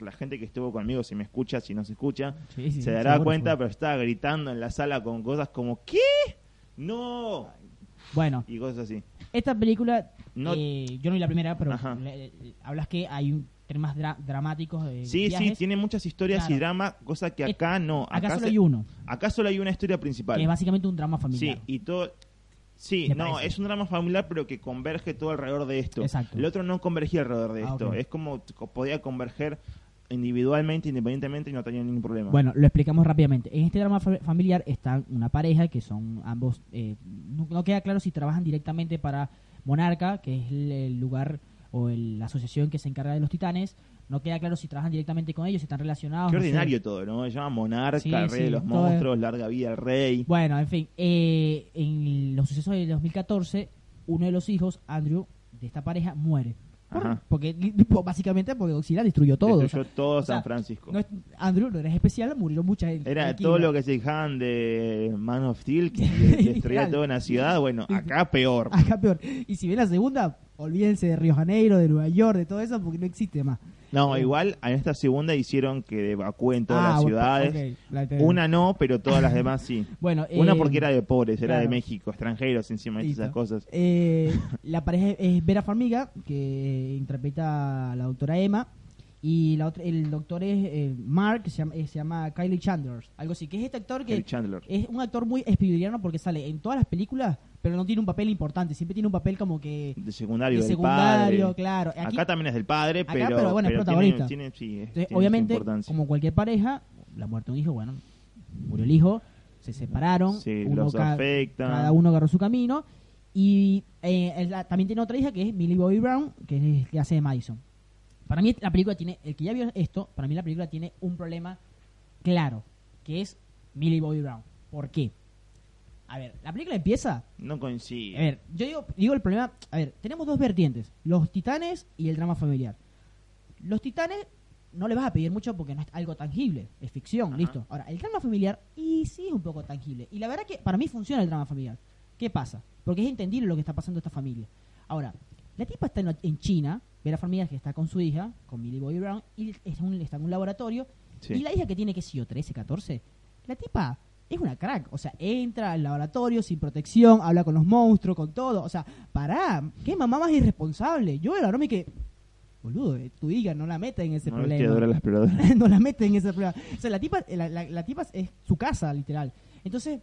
la, gente que estuvo conmigo, si me escucha, si no se escucha, sí, sí, se dará cuenta, pero estaba gritando en la sala con cosas como ¿qué? No Bueno, y cosas así. esta película, No- eh, yo no vi la primera, pero le- le- hablas que hay un, temas dra- dramáticos de Sí, sí, viajes. tiene muchas historias y Claro. drama, cosa que Es- acá no. Acá, solo se- hay uno, acá solo hay una historia que principal. es básicamente un drama familiar. Sí, y todo. Sí, no, parece. es un drama familiar, pero que converge todo alrededor de esto. Exacto. El otro no convergía alrededor de Ah, esto. ok. Es como co- podía converger individualmente, independientemente, y no tenía ningún problema. Bueno, lo explicamos rápidamente. En este drama fa- familiar están una pareja que son ambos. eh, no, no queda claro si trabajan directamente para Monarca, que es el, el lugar o el- la asociación que se encarga de los titanes. No queda claro si trabajan directamente con ellos, si están relacionados. Qué no sé. ordinario todo, ¿no? Se llama Monarca, Sí, Rey sí, de los es- Monstruos, Larga Vida al Rey. Bueno, en fin, eh, en los sucesos de 2014, uno de los hijos, Andrew, de esta pareja, muere. Por- porque básicamente porque Godzilla destruyó todo. Destruyó o sea, todo o sea, San Francisco. no es- Andrew no eres especial, murió mucha gente. Era todo lo que se dejaban de Man of Steel, que destruía toda una ciudad. Bueno, acá peor. Acá peor. Y si ven la segunda, olvídense de Río Janeiro, de Nueva York, de todo eso, porque no existe más. No, igual en esta segunda hicieron que evacúen todas Ah, las ciudades. la Una no, pero todas las demás sí. Bueno, Una eh, porque era de pobres, era de. México, extranjeros encima de esas cosas. Eh, la pareja es Vera Farmiga, que interpreta a la doctora Emma. Y la otra, el doctor es eh, Mark, que se llama, eh, se llama Kylie Chandler. Algo así. Que es este actor que Chandler. es un actor muy espiduriano porque sale en todas las películas, pero no tiene un papel importante. Siempre tiene un papel como que De secundario, de del padre. claro. Aquí- Acá también es del padre, Acá, pero, pero bueno, es protagonista. Tiene, sí, es- Entonces, tiene su obviamente, como cualquier pareja, la muerte de un hijo, bueno, murió el hijo, se separaron, Sí, uno los ca- afecta. cada uno agarró su camino. Y eh, la- también tiene otra hija que es Millie Bobby Brown, que es que hace de Madison. Para mí la película tiene, el que ya vio esto, para mí la película tiene un problema claro, que es Millie Bobby Brown. ¿Por qué? A ver, la película empieza No coincide. a ver, yo digo, digo el problema. A ver, tenemos dos vertientes: los titanes y el drama familiar. Los titanes no le vas a pedir mucho porque no es algo tangible, es ficción, Ajá. listo. Ahora, el drama familiar, y sí es un poco tangible. Y la verdad que para mí funciona el drama familiar. ¿Qué pasa? Porque es entendible lo que está pasando a esta familia. Ahora, la tipa está en, en China, ve a la familia que está con su hija, con Millie Bobby Brown, y es un- está en un laboratorio. Sí. Y la hija que tiene, qué sé yo, 13, 14, la tipa es una crack. O sea, entra al laboratorio sin protección, habla con los monstruos, con todo. O sea, pará, qué mamá más irresponsable. Yo la broma y que, boludo, eh, tu hija no la meta en ese no problema. la no la mete en ese problema. O sea, la tipa, la, la- la tipa es su casa, literal. Entonces,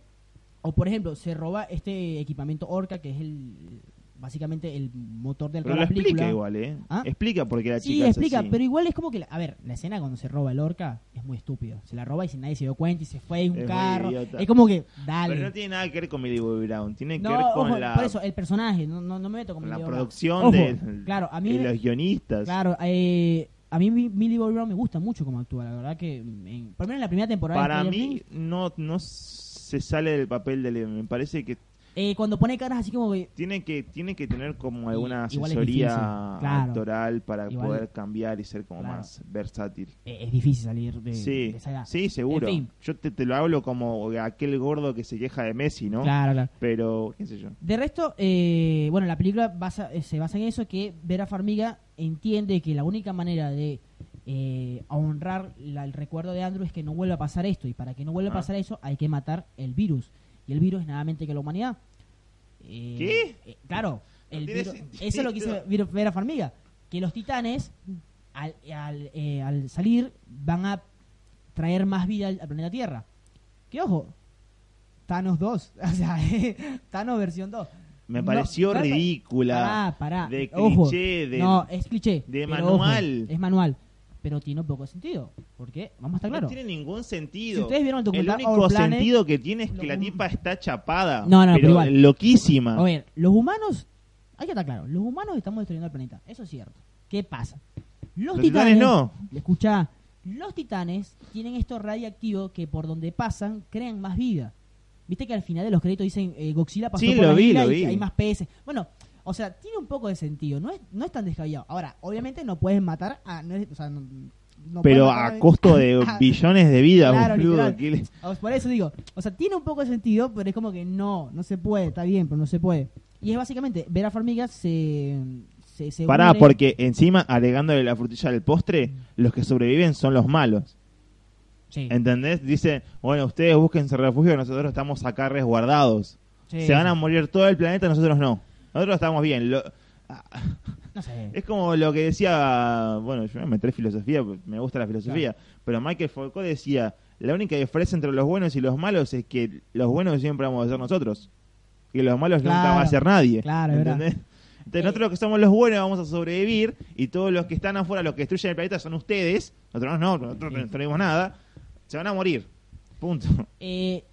o por ejemplo, se roba este equipamiento Orca, que es el básicamente el motor del Pero de lo la película. explica igual, ¿eh? ¿Ah? Explica por qué la Sí, chica es explica, así. pero igual es como que, la- a ver, la escena cuando se roba el orca es muy estúpido. Se la roba y si nadie se dio cuenta y se fue en un Es carro. Es como que, dale. Pero no tiene nada que ver con Millie Bobby Brown. Tiene que No, ver con ojo, la, por eso, el personaje, no, no, no me meto con con la producción de, claro, a mí me- los guionistas. Claro, eh, a mí Mi- Millie Bobby Brown me gusta mucho como actúa, la verdad que, en, por lo menos en la primera temporada. de Para mí no, no se sale del papel de Me parece que eh, cuando pone caras así como que, tiene que tiene que tener como alguna igual es asesoría difícil, claro. actoral para Igual- poder cambiar y ser como Claro. más versátil. eh, es difícil salir de, sí, de esa edad. sí, seguro. En fin. Yo te, te lo hablo como aquel gordo que se queja de Messi, ¿no? Claro, claro. Pero, qué sé yo. De resto, eh, bueno, la película basa- eh, se basa en eso, que Vera Farmiga entiende que la única manera de eh, honrar la- el recuerdo de Andrew es que no vuelva a pasar esto, y para que no vuelva a Ah. pasar eso hay que matar el virus, y el virus es nada mente que la humanidad. Eh, ¿Qué? eh, claro, el No virus- eso es lo que Vir- Vera Farmiga, que los titanes al, al, eh, al salir van a traer más vida al, al planeta Tierra. Que ojo, Thanos 2, o sea, Thanos versión 2. Me No, pareció ridícula. Pará, pará. de Ojo. cliché, de- No, es cliché. de ojo, manual. es manual. Pero tiene poco sentido. ¿Por qué? Vamos a estar No claros. tiene ningún sentido. Si ustedes vieron el documental único Our Planet, sentido que tiene es que la tipa está chapada. No, no, pero pero igual. loquísima. A ver, los humanos. Hay que estar claro. Los humanos estamos destruyendo el planeta. Eso es cierto. ¿Qué pasa? Los, Los titanes no. Escucha. Los titanes tienen esto radiactivo que por donde pasan crean más vida. Viste que al final de los créditos dicen eh, Godzilla pasó Sí, por lo la vi, isla lo y vi. hay más peces. Bueno, o sea, tiene un poco de sentido. No es, no es tan descabellado. Ahora, obviamente no puedes matar a. No es- o sea, no- no pero a costo de a- billones de vidas, Claro, boludo. literal. ¿qué le- O sea, Por eso digo, o sea, tiene un poco de sentido, pero es como que no, no se puede, está bien, pero no se puede. Y es básicamente, Vera Farmiga se... se, se Pará, porque encima, agregándole la frutilla del postre, los que sobreviven son los malos. Sí, ¿Entendés? Dicen, bueno, ustedes búsquense refugio, nosotros estamos acá resguardados. sí, Se van a morir todo el planeta, nosotros no. Nosotros estamos bien. Lo- No sé. Es como lo que decía, bueno, yo me en filosofía, porque me gusta la filosofía, pero Michael Foucault decía, la única diferencia entre los buenos y los malos es que los buenos siempre vamos a ser nosotros, y los malos nunca Claro, va a ser nadie. claro. ¿entendés? Entonces Eh, nosotros que somos los buenos vamos a sobrevivir y todos los que están afuera, los que destruyen el planeta son ustedes, nosotros no, nosotros no tenemos nada, se van a morir. Punto. Eh,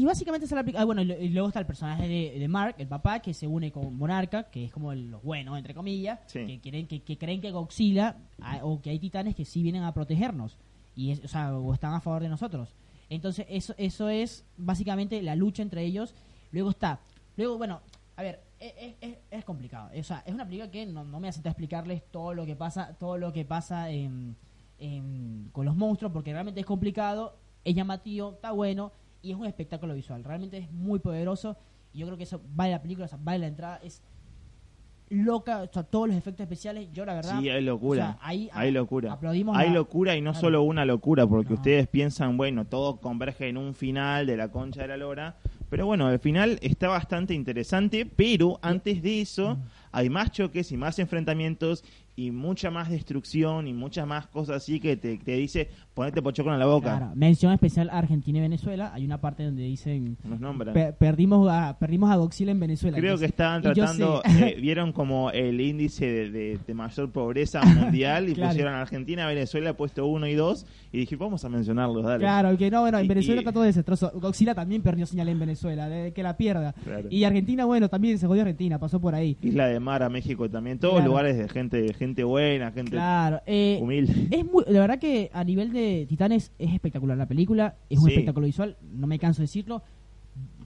y básicamente se la aplica. Ah, bueno, y luego está el personaje de, de Mark, el papá, que se une con Monarca, que es como el- los buenos, entre comillas, Sí. que, quieren, que, que creen que Godzilla ah, o que hay titanes que sí vienen a protegernos. Y es, o sea, o están a favor de nosotros. Entonces, eso, eso es básicamente la lucha entre ellos. Luego está. Luego, bueno, a ver, es, es- es es complicado. O sea, es una película que no, no me hace explicarles todo lo que pasa, todo lo que pasa en, en- con los monstruos, porque realmente es complicado, es llamativo, está bueno y es un espectáculo visual. Realmente es muy poderoso y yo creo que eso vale la película, o sea, vale la entrada, es loca, o sea, todos los efectos especiales, yo la verdad... Sí, hay locura. o sea, ahí- hay locura. aplaudimos Hay la- locura y no Claro. solo una locura, porque No. ustedes piensan, bueno, todo converge en un final de la concha de la lora. Pero bueno, el final está bastante interesante, pero antes de eso hay más choques y más enfrentamientos y mucha más destrucción y muchas más cosas así que te, te dice ponete pochocón en la boca. Claro, mención especial a Argentina y Venezuela. Hay una parte donde dicen Nos nombran. "Per- perdimos a perdimos a en Venezuela. Creo que estaban tratando, eh, vieron como el índice de, de- de mayor pobreza mundial y Claro. pusieron Argentina, Venezuela, puesto uno y dos y dije, vamos a mencionarlos, dale. Claro, que no, bueno, en Y- Venezuela y- está todo desastroso. Godzilla también perdió señal en Venezuela, de que la pierda. Claro. Y Argentina, bueno, también se jodió Argentina, pasó por ahí. Isla de Mar a México también, todos Claro. lugares de gente, gente buena, gente Claro, eh, humilde. es muy, la verdad que a nivel de Titanes es espectacular la película, es un Sí. espectáculo visual, no me canso de decirlo,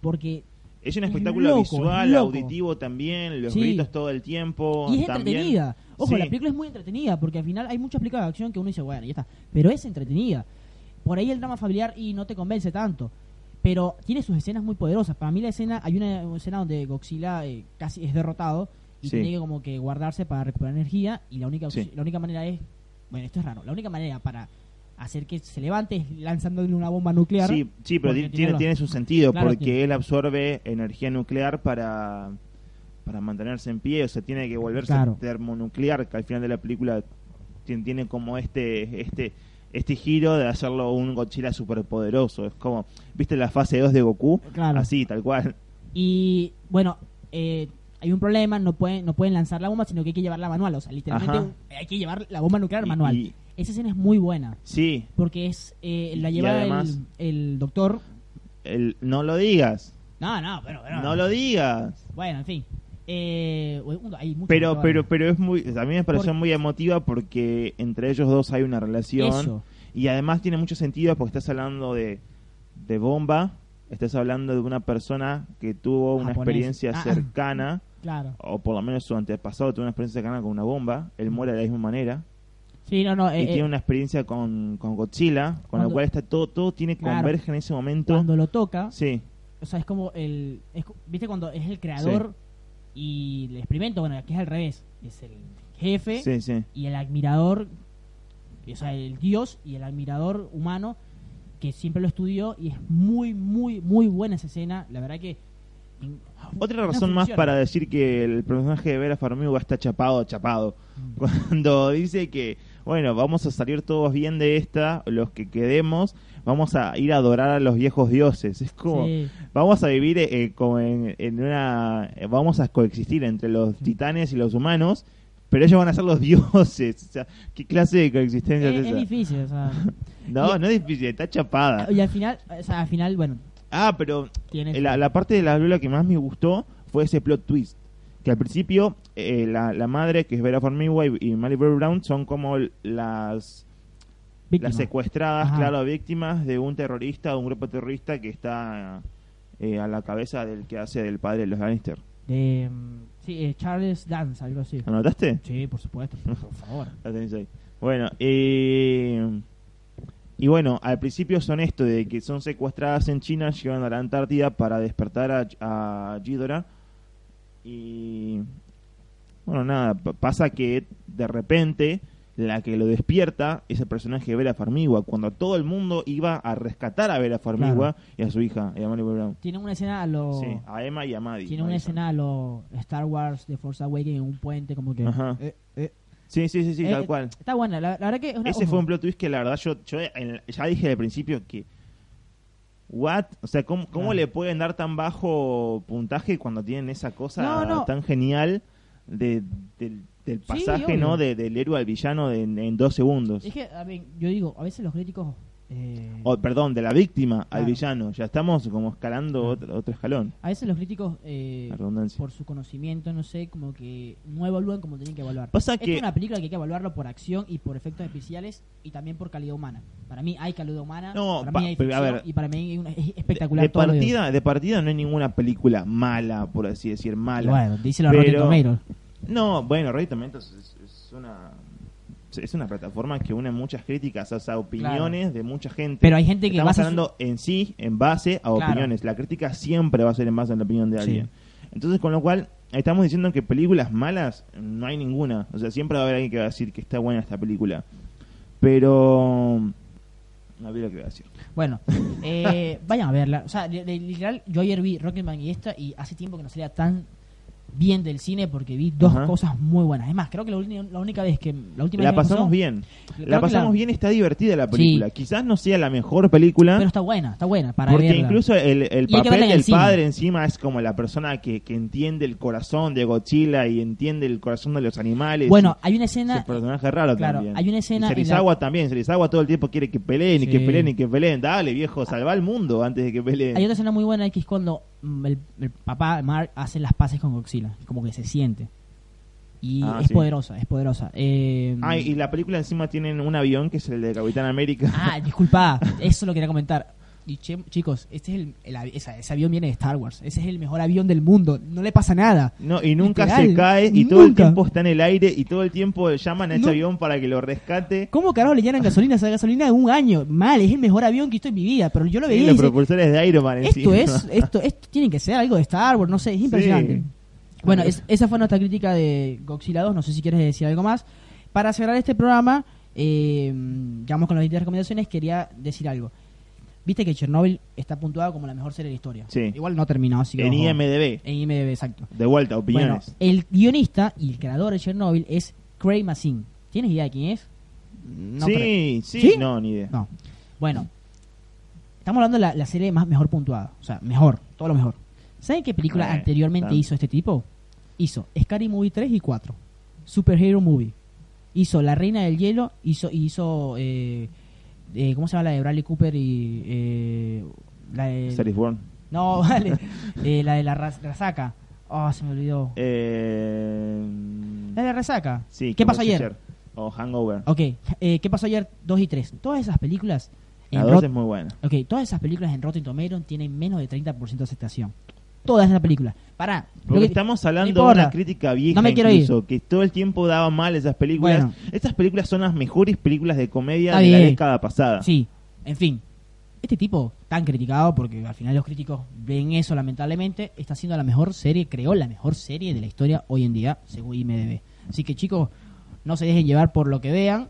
porque Es un es espectáculo loco, visual, es auditivo también, los Sí. gritos todo el tiempo. y es también. entretenida. Ojo, Sí. la película es muy entretenida, porque al final hay muchas películas de acción que uno dice, bueno, ya está, pero es entretenida. Por ahí el drama familiar y no te convence tanto. Pero tiene sus escenas muy poderosas. Para mí la escena, hay una escena donde Godzilla eh, casi es derrotado y Sí. tiene que como que guardarse para recuperar energía y la única Sí. la única manera es, bueno, esto es raro, la única manera para hacer que se levante es lanzándole una bomba nuclear. Sí, sí, pero tiene tiene, su sentido Claro, porque tiene. él absorbe energía nuclear para, para mantenerse en pie, o sea, tiene que volverse Claro. termonuclear, que al final de la película tiene, tiene como este este este giro de hacerlo un Godzilla superpoderoso. Es como, ¿viste la fase 2 de Goku? Claro. Así, tal cual. Y bueno, eh, hay un problema, no pueden, no pueden lanzar la bomba, sino que hay que llevarla manual. O sea, literalmente Ajá. hay que llevar la bomba nuclear manual. y- Esa escena es muy buena, sí, porque es eh, la lleva además- el, el doctor. el, no lo digas, No, no, pero, pero- no lo digas. Bueno, en fin. Eh, hay Pero, pero, pero es muy, a mí me pareció muy emotiva porque entre ellos dos hay una relación. Eso. Y además tiene mucho sentido porque estás hablando de, de bomba, estás hablando de una persona que tuvo una experiencia Ah. cercana, Claro. o por lo menos su antepasado tuvo una experiencia cercana con una bomba, él muere de la misma manera, Sí, no, no. y eh, eh, tiene una experiencia con, con Godzilla, con Cuando- la cual está todo, todo tiene Claro. converge en ese momento. cuando lo toca, Sí, o sea, es como el. es ¿Viste cuando es el creador y el experimento? Bueno, aquí es al revés. Es el jefe sí, sí. y el admirador, o sea, el dios y el admirador humano que siempre lo estudió y es muy, muy, muy buena esa escena. La verdad que... en- Otra no razón más para decir que el personaje de Vera Farmiga está chapado, chapado. Mm. Cuando dice que, bueno, vamos a salir todos bien de esta, los que quedemos, vamos a ir a adorar a los viejos dioses. Es como, Sí. vamos a vivir eh, como en, en una, vamos a coexistir entre los titanes y los humanos, pero ellos van a ser los dioses. O sea, ¿qué clase de coexistencia es, Es, es esa? difícil, o sea... No, y- no es difícil, está chapada. Y al final, o sea, al final, bueno, Ah, pero La, la parte de la película que más me gustó fue ese plot twist. Que al principio eh, la, la madre, que es Vera Farmiga y, y Mary Berry Brown, son como las, las secuestradas, Ajá. claro, víctimas de un terrorista, de un grupo terrorista que está eh, a la cabeza del que hace del padre de los Lannister. De, sí, eh, Charles Dance, algo así. ¿Anotaste? Sí, por supuesto, por favor. La tenés ahí. Bueno, eh, y bueno, al principio son esto de que son secuestradas en China, llevan a la Antártida para despertar a, a Ghidorah. Y bueno, nada, pasa que de repente la que lo despierta es el personaje de Vera Farmiga, cuando todo el mundo iba a rescatar a Vera Farmiga Claro. y a su hija, a Brown. Tiene una escena a lo... Sí, a Emma y a Maddie. Tiene una Madison. escena a lo Star Wars de Force Awakens en un puente, como que... Ajá. eh, eh. Sí, sí, sí, sí, Eh, tal cual. Está buena, la, la verdad que... es una- Ese ojo, fue un plot twist que la verdad yo, yo en- ya dije al principio que what, o sea, ¿cómo, cómo Claro. le pueden dar tan bajo puntaje cuando tienen esa cosa No, no. tan genial de, del, del pasaje. ¿no? De- del héroe al villano de- en, en dos segundos. Es que, a ver, yo digo, a veces los críticos Eh, O, perdón, de la víctima al villano. Ya estamos como escalando Claro. otro, otro escalón. a veces los críticos, eh, La por su conocimiento, no sé, como que no evalúan como tienen que evaluar. Pasa Esta que- es una película que hay que evaluarlo por acción y por efectos especiales y también por calidad humana. Para mí hay calidad humana, No, para pa- mí hay a ficción ver, y para mí hay una- es espectacular de todo partida, de partida no hay ninguna película mala, por así decir, mala. Bueno, dice los Pero-. No, bueno, Rotten Tomatoes es, es una es una plataforma que une muchas críticas, o sea, opiniones de mucha gente. Pero hay gente que Estamos basa su- hablando en sí, en base a Claro. opiniones. La crítica siempre va a ser en base a la opinión de Sí. alguien. Entonces, con lo cual, estamos diciendo que películas malas no hay ninguna. O sea, siempre va a haber alguien que va a decir que está buena esta película. Pero... No vi lo que voy a decir. Bueno, eh, vayan a verla. O sea, literal, yo ayer vi Rocketman y esta y hace tiempo que no salía tan bien del cine porque vi dos Ajá. cosas muy buenas. Es más, creo que la, la única vez que la última La vez pasamos pasó- bien. La pasamos bien, está divertida la película. Quizás no sea la mejor película. Pero está buena, está buena para Porque verla. incluso el, el papel el del cine. padre encima es como la persona que, que entiende el corazón de Godzilla y entiende el corazón de los animales. Bueno, hay una es un escena personaje raro claro, también. hay una escena Y Serizawa también. Serizawa todo el tiempo quiere que peleen y que peleen y que peleen. Dale, viejo, salva al mundo antes de que peleen. Hay otra escena muy buena que es cuando el, el papá, Mark, hace las paces con Godzilla. Como que se siente. Y Ah, es sí. poderosa, es poderosa. Eh, Ah, y la película encima tienen un avión que es el de Capitán América. Ah, disculpa, eso lo quería comentar. Y che- chicos, este es el, el esa- ese avión viene de Star Wars. Ese es el mejor avión del mundo. No le pasa nada. No, y nunca Literal, se cae y todo el tiempo está en el aire y todo el tiempo llaman a ese No. avión para que lo rescate. ¿Cómo carajo le llenan gasolina esa gasolina de un año? Mal, es el mejor avión que he visto en mi vida. Pero yo lo veía y los dice, propulsores de Iron Man esto encima. es, esto, esto tiene que ser algo de Star Wars, no sé, es impresionante. Sí. Bueno, es- esa fue nuestra crítica de Godzilla 2. No sé si quieres decir algo más. Para cerrar este programa, eh, ya vamos con las 20 recomendaciones. Quería decir algo. Viste que Chernobyl está puntuada como la mejor serie de la historia. Sí. Igual no ha terminado, así que En ojo. IMDB. En IMDb, exacto. De vuelta, Bueno, opiniones. el guionista y el creador de Chernobyl es Craig Mazin. ¿Tienes idea de quién es? No sí, sí, ¿Sí? no, ni idea. No. Bueno, estamos hablando de la, la serie más mejor puntuada. O sea, mejor, todo lo mejor. ¿Saben qué película Eh, anteriormente tanto. hizo este tipo? Hizo Scary Movie 3 y 4. Superhero Movie. Hizo La Reina del Hielo. Hizo, hizo eh, eh, ¿cómo se llama la de Bradley Cooper y eh, la de... Star is Born. No, vale. Eh, la de la resaca. Oh, se me olvidó. Eh, La de la resaca. sí, ¿Qué como pasó ayer? O Hangover. Ok, eh, ¿qué pasó ayer 2 y 3? Todas esas películas... La en 2 Rot- es muy buena. Ok, todas esas películas en Rotten Tomatoes tienen menos de 30% de aceptación. Todas esas películas. Pará. Porque que- estamos no hablando de una crítica vieja No me incluso, que todo el tiempo daba mal esas películas. Bueno. Estas películas son las mejores películas de comedia Está de la década pasada. Sí, en fin. Este tipo, tan criticado, porque al final los críticos ven eso lamentablemente, está siendo la mejor serie, creó la mejor serie de la historia hoy en día, según IMDB. Así que chicos, no se dejen llevar por lo que vean,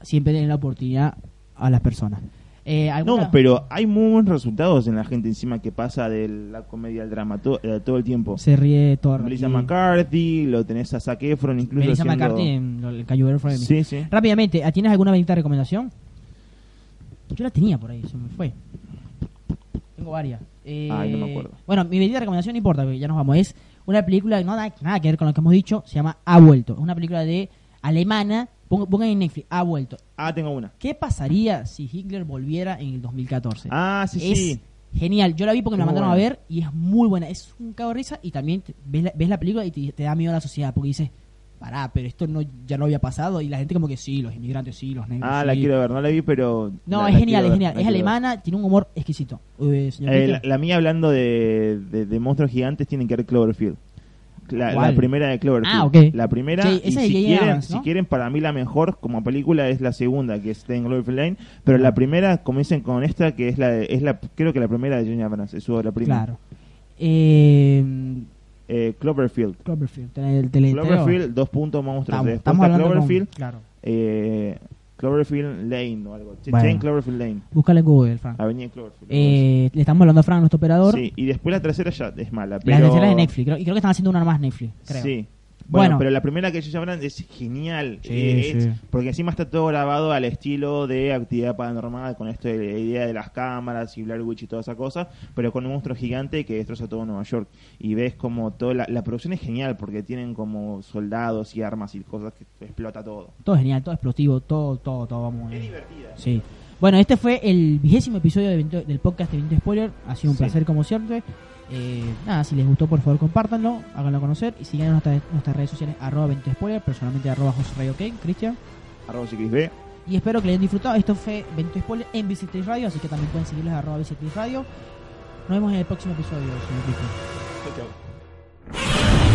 siempre den la oportunidad a las personas. Eh, ¿alguna- No, pero hay muy buenos resultados en la gente encima que pasa de la comedia al drama to- eh, todo el tiempo. Se ríe todo. Melissa. McCarthy, lo tenés a Zac Efron incluso Melissa haciendo- McCarthy en el Girl Friend. Sí, sí. Rápidamente, ¿tienes alguna bendita recomendación? Yo la tenía por ahí, se me fue. Tengo varias. Eh, Ay, no me acuerdo. Bueno, mi bendita recomendación no importa, porque ya nos vamos. Es una película que no nada, nada que ver con lo que hemos dicho, se llama Ha vuelto. Es una película de alemana, pongan en Netflix, Ha vuelto. Ah, tengo una. ¿Qué pasaría si Hitler volviera en el 2014? Ah, sí, es sí. genial. Yo la vi porque me la mandaron a ver y es muy buena. Es un cago de risa y también te- ves, la, ves la película y te, te da miedo a la sociedad porque dices, pará, pero esto no ya no había pasado y la gente como que sí, los inmigrantes sí, los negros Ah, sí. la quiero ver, no la vi, pero... No, la- es la genial, es genial. Es ver. alemana, tiene un humor exquisito. Eh, señor Eh, la, la mía hablando de, de, de monstruos gigantes tiene que ver Cloverfield. La, la primera de Cloverfield. Ah, ok. La primera, Sí, y si quieren, si quieren, para mí la mejor como película es la segunda, que es en Cloverfield Lane. Pero la primera, comiencen con esta, que es la, de- es la creo que la primera de J.J. Abrams, es su obra prima. Claro. Eh, Eh, Cloverfield. Cloverfield, el. Cloverfield, dos puntos monstruos. Estamos, estamos está hablando con- Cloverfield, Claro. eh, Cloverfield Lane o algo. Bueno. Cloverfield Lane. Búscala en Google, Frank. Avenida Cloverfield. Eh, le estamos hablando a Frank, nuestro operador. sí, y después la tercera ya es mala. La Pero... tercera es de Netflix. Creo, y creo que están haciendo una más Netflix. Creo. Sí. Bueno, Bueno. pero la primera que ellos hablan es genial. Sí, Eh, es- sí. Porque encima está todo grabado al estilo de actividad paranormal, con esto de la idea de las cámaras y Blair Witch y toda esa cosa, pero con un monstruo gigante que destroza todo Nueva York. Y ves como toda la, la producción es genial porque tienen como soldados y armas y cosas que explota todo. Todo genial, todo explosivo, todo, todo, todo. Vamos. Es divertida. Sí. Bueno, este fue el vigésimo episodio de del podcast de 20 Spoiler. Ha sido un Sí. placer como siempre. Eh, nada, si les gustó, por favor, compártanlo, háganlo conocer y sigan en nuestras, nuestras redes sociales, arroba 20 Spoiler, personalmente arroba José Rayo Ken, Cristian. Arroba CXB. Y espero que le hayan disfrutado. Esto fue 20 Spoiler en Bicicleta Radio, así que también pueden seguirles arroba Bicicleta Radio. Nos vemos en el próximo episodio, señor Cristian. Chau, chau.